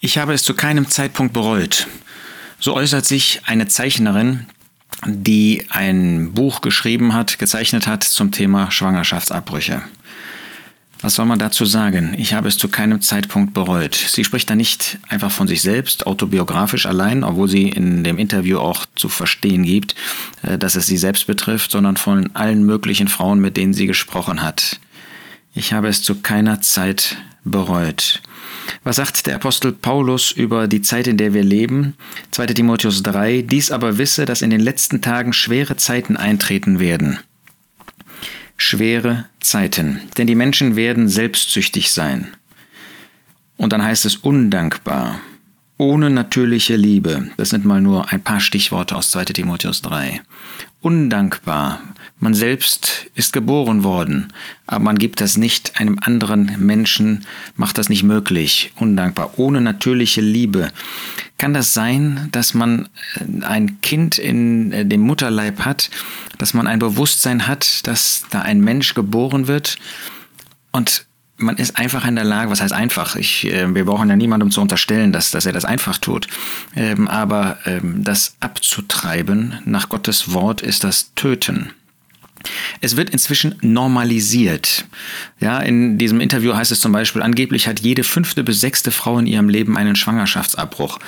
Ich habe es zu keinem Zeitpunkt bereut. So äußert sich eine Zeichnerin, die ein Buch geschrieben hat, gezeichnet hat zum Thema Schwangerschaftsabbrüche. Was soll man dazu sagen? Ich habe es zu keinem Zeitpunkt bereut. Sie spricht da nicht einfach von sich selbst, autobiografisch allein, obwohl sie in dem Interview auch zu verstehen gibt, äh, dass es sie selbst betrifft, sondern von allen möglichen Frauen, mit denen sie gesprochen hat. Ich habe es zu keiner Zeit bereut. Was sagt der Apostel Paulus über die Zeit, in der wir leben? 2 Timotheus 3. Dies aber wisse, dass in den letzten Tagen schwere Zeiten eintreten werden. Schwere Zeiten. Denn die Menschen werden selbstsüchtig sein. Und dann heißt es undankbar. Ohne natürliche Liebe. Das sind mal nur ein paar Stichworte aus 2 Timotheus 3. Undankbar, man selbst ist geboren worden, aber man gibt das nicht einem anderen Menschen, macht das nicht möglich, undankbar, ohne natürliche Liebe. Kann das sein, dass man äh, ein Kind in äh, dem Mutterleib hat, dass man ein Bewusstsein hat, dass da ein Mensch geboren wird und man ist einfach in der Lage, was heißt einfach? Ich, äh, wir brauchen ja niemandem zu unterstellen, dass, dass er das einfach tut. Ähm, aber ähm, das abzutreiben nach Gottes Wort ist das Töten. Es wird inzwischen normalisiert. Ja, in diesem Interview heißt es zum Beispiel, angeblich hat jede fünfte bis sechste Frau in ihrem Leben einen Schwangerschaftsabbruch.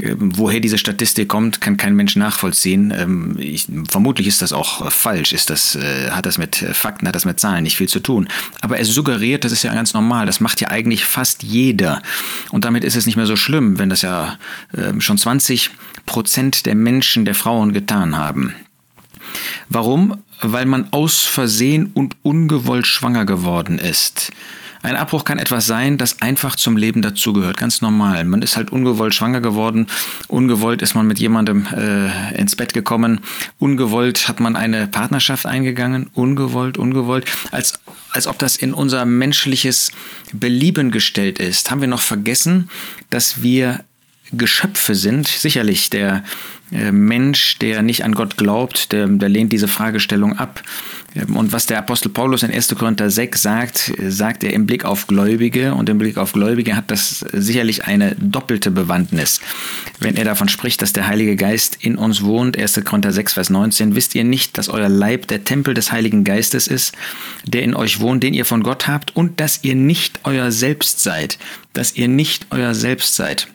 Ähm, woher diese Statistik kommt, kann kein Mensch nachvollziehen. Ähm, ich, vermutlich ist das auch falsch. Ist das, äh, hat das mit Fakten, hat das mit Zahlen nicht viel zu tun. Aber es suggeriert, das ist ja ganz normal. Das macht ja eigentlich fast jeder. Und damit ist es nicht mehr so schlimm, wenn das ja äh, schon 20 Prozent der Menschen, der Frauen getan haben. Warum? Weil man aus Versehen und ungewollt schwanger geworden ist. Ein Abbruch kann etwas sein, das einfach zum Leben dazugehört, ganz normal. Man ist halt ungewollt schwanger geworden, ungewollt ist man mit jemandem äh, ins Bett gekommen, ungewollt hat man eine Partnerschaft eingegangen, ungewollt, ungewollt, als, als ob das in unser menschliches Belieben gestellt ist. Haben wir noch vergessen, dass wir Geschöpfe sind. Sicherlich der Mensch, der nicht an Gott glaubt, der, der lehnt diese Fragestellung ab. Ähm, und was der Apostel Paulus in 1. Korinther 6 sagt, sagt er im Blick auf Gläubige. Und im Blick auf Gläubige hat das sicherlich eine doppelte Bewandtnis. Wenn er davon spricht, dass der Heilige Geist in uns wohnt, 1. Korinther 6, Vers 19, wisst ihr nicht, dass euer Leib der Tempel des Heiligen Geistes ist, der in euch wohnt, den ihr von Gott habt, und dass ihr nicht euer Selbst seid, dass ihr nicht euer Selbst seid.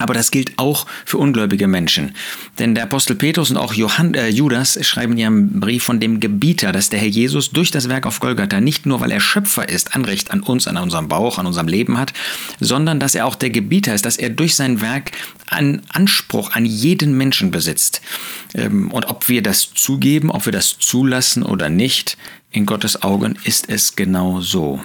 Aber das gilt auch für ungläubige Menschen. Denn der Apostel Petrus und auch Johann, äh, Judas schreiben in ihrem Brief von dem Gebieter, dass der Herr Jesus durch das Werk auf Golgatha nicht nur, weil er Schöpfer ist, Anrecht an uns, an unserem Bauch, an unserem Leben hat, sondern dass er auch der Gebieter ist, dass er durch sein Werk einen Anspruch an jeden Menschen besitzt. Ähm, und ob wir das zugeben, ob wir das zulassen oder nicht, in Gottes Augen ist es genau so.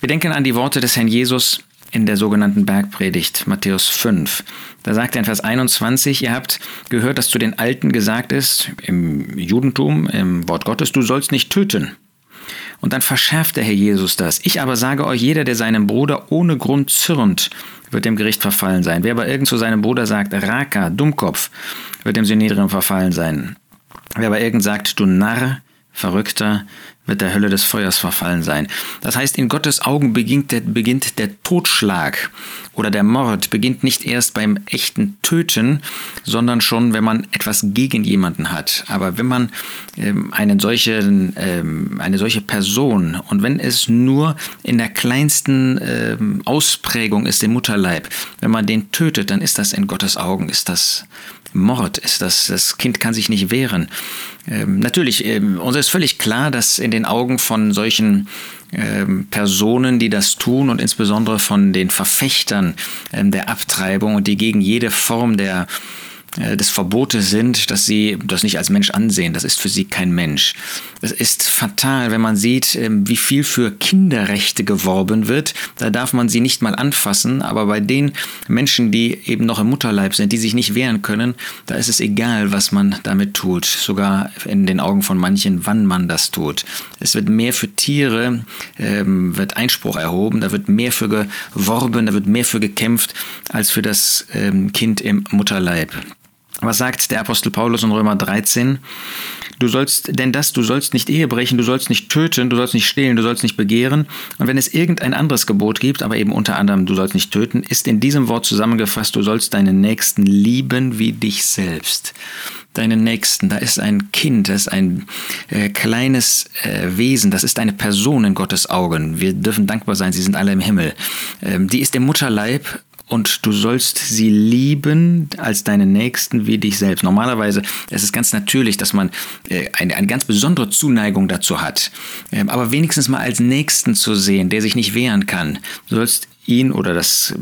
Wir denken an die Worte des Herrn Jesus, in der sogenannten Bergpredigt, Matthäus 5. Da sagt er in Vers 21, ihr habt gehört, dass zu den Alten gesagt ist, im Judentum, im Wort Gottes, du sollst nicht töten. Und dann verschärft der Herr Jesus das. Ich aber sage euch, jeder, der seinem Bruder ohne Grund zürnt, wird dem Gericht verfallen sein. Wer aber irgend zu seinem Bruder sagt, Raka, Dummkopf, wird dem Synedrium verfallen sein. Wer aber irgend sagt, du Narr, Verrückter, wird der Hölle des Feuers verfallen sein. Das heißt, in Gottes Augen beginnt der, beginnt der Totschlag oder der Mord beginnt nicht erst beim echten Töten, sondern schon, wenn man etwas gegen jemanden hat. Aber wenn man ähm, einen solchen, ähm, eine solche Person und wenn es nur in der kleinsten ähm, Ausprägung ist, im Mutterleib, wenn man den tötet, dann ist das in Gottes Augen, ist das Mord, ist das, das Kind kann sich nicht wehren. Ähm, natürlich, ähm, uns ist völlig klar, dass in den Augen von solchen ähm, Personen, die das tun und insbesondere von den Verfechtern ähm, der Abtreibung und die gegen jede Form der des Verbotes sind, dass sie das nicht als Mensch ansehen. Das ist für sie kein Mensch. Es ist fatal, wenn man sieht, ähm, wie viel für Kinderrechte geworben wird. Da darf man sie nicht mal anfassen, aber bei den Menschen, die eben noch im Mutterleib sind, die sich nicht wehren können, da ist es egal, was man damit tut. Sogar in den Augen von manchen, wann man das tut. Es wird mehr für Tiere, ähm, wird Einspruch erhoben, da wird mehr für geworben, da wird mehr für gekämpft, als für das ähm, Kind im Mutterleib. Was sagt der Apostel Paulus in Römer 13? Du sollst, denn das, du sollst nicht Ehe brechen, du sollst nicht töten, du sollst nicht stehlen, du sollst nicht begehren. Und wenn es irgendein anderes Gebot gibt, aber eben unter anderem, du sollst nicht töten, ist in diesem Wort zusammengefasst, du sollst deinen Nächsten lieben wie dich selbst. Deinen Nächsten, da ist ein Kind, das ist ein äh, kleines äh, Wesen, das ist eine Person in Gottes Augen. Wir dürfen dankbar sein, sie sind alle im Himmel. Ähm, die ist im Mutterleib und du sollst sie lieben als deinen Nächsten wie dich selbst. Normalerweise es ist es ganz natürlich, dass man äh, eine, eine ganz besondere Zuneigung dazu hat. Ähm, aber wenigstens mal als Nächsten zu sehen, der sich nicht wehren kann. Du sollst ihn oder das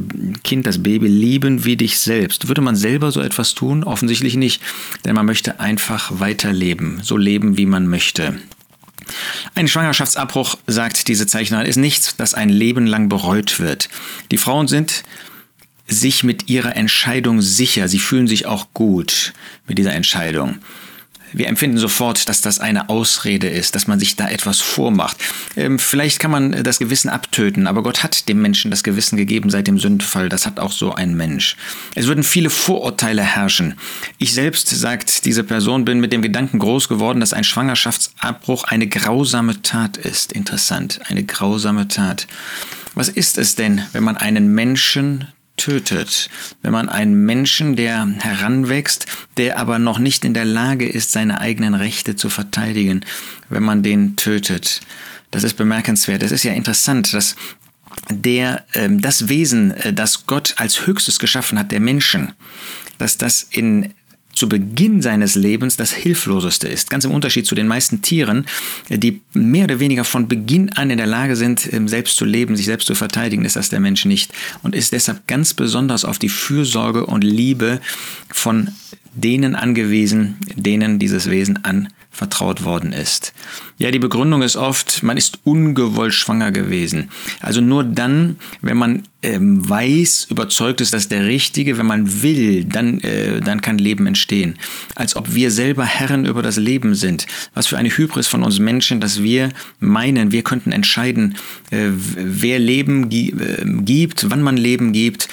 Kind, das Baby lieben wie dich selbst. Würde man selber so etwas tun? Offensichtlich nicht, denn man möchte einfach weiterleben, so leben, wie man möchte. Ein Schwangerschaftsabbruch, sagt diese Zeichnerin, ist nichts, das ein Leben lang bereut wird. Die Frauen sind sich mit ihrer Entscheidung sicher. Sie fühlen sich auch gut mit dieser Entscheidung. Wir empfinden sofort, dass das eine Ausrede ist, dass man sich da etwas vormacht. Ähm, vielleicht kann man das Gewissen abtöten, aber Gott hat dem Menschen das Gewissen gegeben seit dem Sündfall. Das hat auch so ein Mensch. Es würden viele Vorurteile herrschen. Ich selbst, sagt diese Person, bin mit dem Gedanken groß geworden, dass ein Schwangerschaftsabbruch eine grausame Tat ist. Interessant, eine grausame Tat. Was ist es denn, wenn man einen Menschen tötet, wenn man einen Menschen, der heranwächst, der aber noch nicht in der Lage ist, seine eigenen Rechte zu verteidigen, wenn man den tötet. Das ist bemerkenswert. Es ist ja interessant, dass der, äh, das Wesen, äh, das Gott als höchstes geschaffen hat, der Menschen, dass das in zu Beginn seines Lebens das Hilfloseste ist. Ganz im Unterschied zu den meisten Tieren, die mehr oder weniger von Beginn an in der Lage sind, ähm, selbst zu leben, sich selbst zu verteidigen, ist das der Mensch nicht. Und ist deshalb ganz besonders auf die Fürsorge und Liebe von denen angewiesen, denen dieses Wesen an vertraut worden ist. Ja, die Begründung ist oft, man ist ungewollt schwanger gewesen. Also nur dann, wenn man ähm, weiß, überzeugt ist, dass der Richtige, wenn man will, dann, äh, dann kann Leben entstehen. Als ob wir selber Herren über das Leben sind. Was für eine Hybris von uns Menschen, dass wir meinen, wir könnten entscheiden, äh, wer Leben gi äh, gibt, wann man Leben gibt.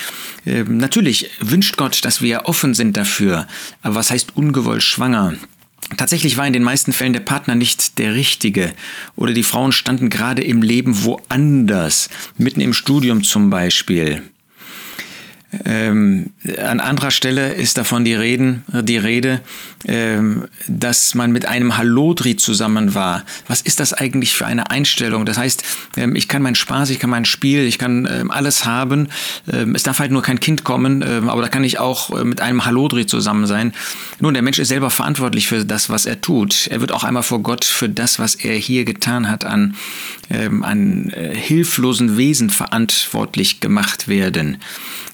Äh, natürlich wünscht Gott, dass wir offen sind dafür. Aber was heißt ungewollt schwanger? Tatsächlich war in den meisten Fällen der Partner nicht der richtige oder die Frauen standen gerade im Leben woanders, mitten im Studium zum Beispiel. Ähm, an anderer Stelle ist davon die, Reden, die Rede, ähm, dass man mit einem Hallodri zusammen war. Was ist das eigentlich für eine Einstellung? Das heißt, ähm, ich kann meinen Spaß, ich kann mein Spiel, ich kann ähm, alles haben. Ähm, es darf halt nur kein Kind kommen, ähm, aber da kann ich auch äh, mit einem Hallodri zusammen sein. Nun, der Mensch ist selber verantwortlich für das, was er tut. Er wird auch einmal vor Gott für das, was er hier getan hat, an, an äh, hilflosen Wesen verantwortlich gemacht werden.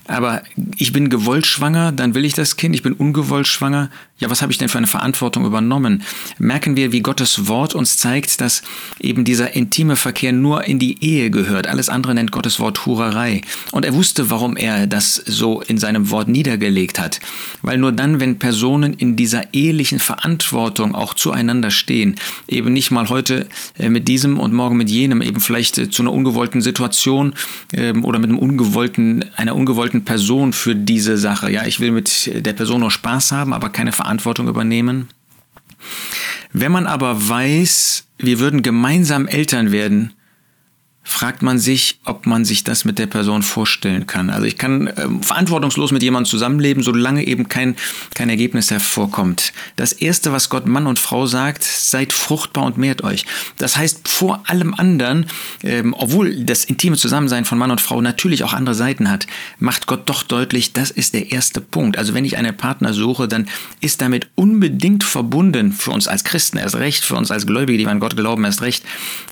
Aber ich bin gewollt schwanger, dann will ich das Kind, ich bin ungewollt schwanger. Ja, was habe ich denn für eine Verantwortung übernommen? Merken wir, wie Gottes Wort uns zeigt, dass eben dieser intime Verkehr nur in die Ehe gehört. Alles andere nennt Gottes Wort Hurerei. Und er wusste, warum er das so in seinem Wort niedergelegt hat. Weil nur dann, wenn Personen in dieser ehelichen Verantwortung auch zueinander stehen, eben nicht mal heute äh, mit diesem und morgen mit jenem, eben vielleicht äh, zu einer ungewollten Situation ähm, oder mit einem ungewollten, einer ungewollten Person für diese Sache. Ja, ich will mit der Person nur Spaß haben, aber keine Verantwortung übernehmen. Wenn man aber weiß, wir würden gemeinsam Eltern werden, fragt man sich, ob man sich das mit der Person vorstellen kann. Also ich kann äh, verantwortungslos mit jemandem zusammenleben, solange eben kein, kein Ergebnis hervorkommt. Das Erste, was Gott Mann und Frau sagt, seid fruchtbar und mehrt euch. Das heißt, vor allem anderen, ähm, obwohl das intime Zusammensein von Mann und Frau natürlich auch andere Seiten hat, macht Gott doch deutlich, das ist der erste Punkt. Also wenn ich einen Partner suche, dann ist damit unbedingt verbunden, für uns als Christen erst recht, für uns als Gläubige, die an Gott glauben erst recht,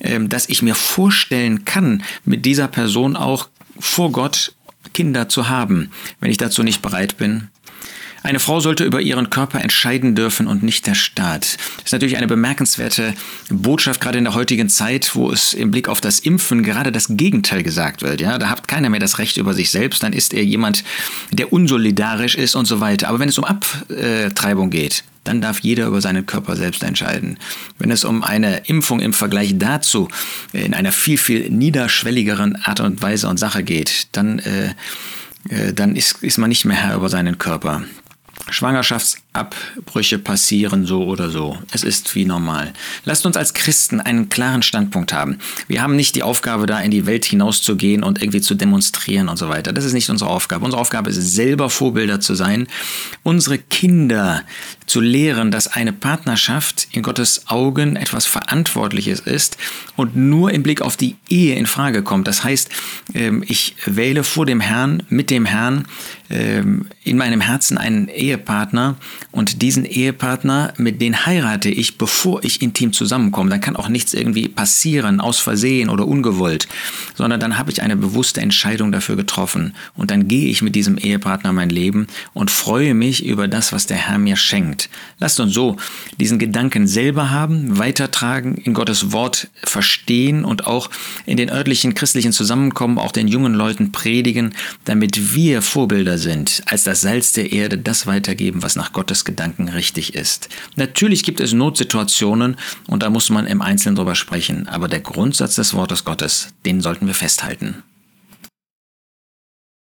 ähm, dass ich mir vorstellen kann, mit dieser Person auch vor Gott Kinder zu haben, wenn ich dazu nicht bereit bin. Eine Frau sollte über ihren Körper entscheiden dürfen und nicht der Staat. Das ist natürlich eine bemerkenswerte Botschaft, gerade in der heutigen Zeit, wo es im Blick auf das Impfen gerade das Gegenteil gesagt wird. Ja, da hat keiner mehr das Recht über sich selbst, dann ist er jemand, der unsolidarisch ist und so weiter. Aber wenn es um Abtreibung geht, dann darf jeder über seinen Körper selbst entscheiden. Wenn es um eine Impfung im Vergleich dazu in einer viel, viel niederschwelligeren Art und Weise und Sache geht, dann, äh, äh dann ist, ist man nicht mehr Herr über seinen Körper. Schwangerschaftsabbrüche passieren so oder so. Es ist wie normal. Lasst uns als Christen einen klaren Standpunkt haben. Wir haben nicht die Aufgabe, da in die Welt hinauszugehen und irgendwie zu demonstrieren und so weiter. Das ist nicht unsere Aufgabe. Unsere Aufgabe ist selber Vorbilder zu sein, unsere Kinder zu lehren, dass eine Partnerschaft in Gottes Augen etwas Verantwortliches ist und nur im Blick auf die Ehe in Frage kommt. Das heißt, ähm, ich wähle vor dem Herrn, mit dem Herrn, ähm, in meinem Herzen einen Ehepartner und diesen Ehepartner, mit den heirate ich, bevor ich intim zusammenkomme. Dann kann auch nichts irgendwie passieren, aus Versehen oder ungewollt, sondern dann habe ich eine bewusste Entscheidung dafür getroffen und dann gehe ich mit diesem Ehepartner mein Leben und freue mich über das, was der Herr mir schenkt. Lasst uns so diesen Gedanken selber haben, weitertragen, in Gottes Wort verstehen und auch in den örtlichen christlichen Zusammenkommen auch den jungen Leuten predigen, damit wir Vorbilder sind, als das Salz der Erde das weitergeben, was nach Gottes Gedanken richtig ist. Natürlich gibt es Notsituationen und da muss man im Einzelnen drüber sprechen, aber der Grundsatz des Wortes Gottes, den sollten wir festhalten.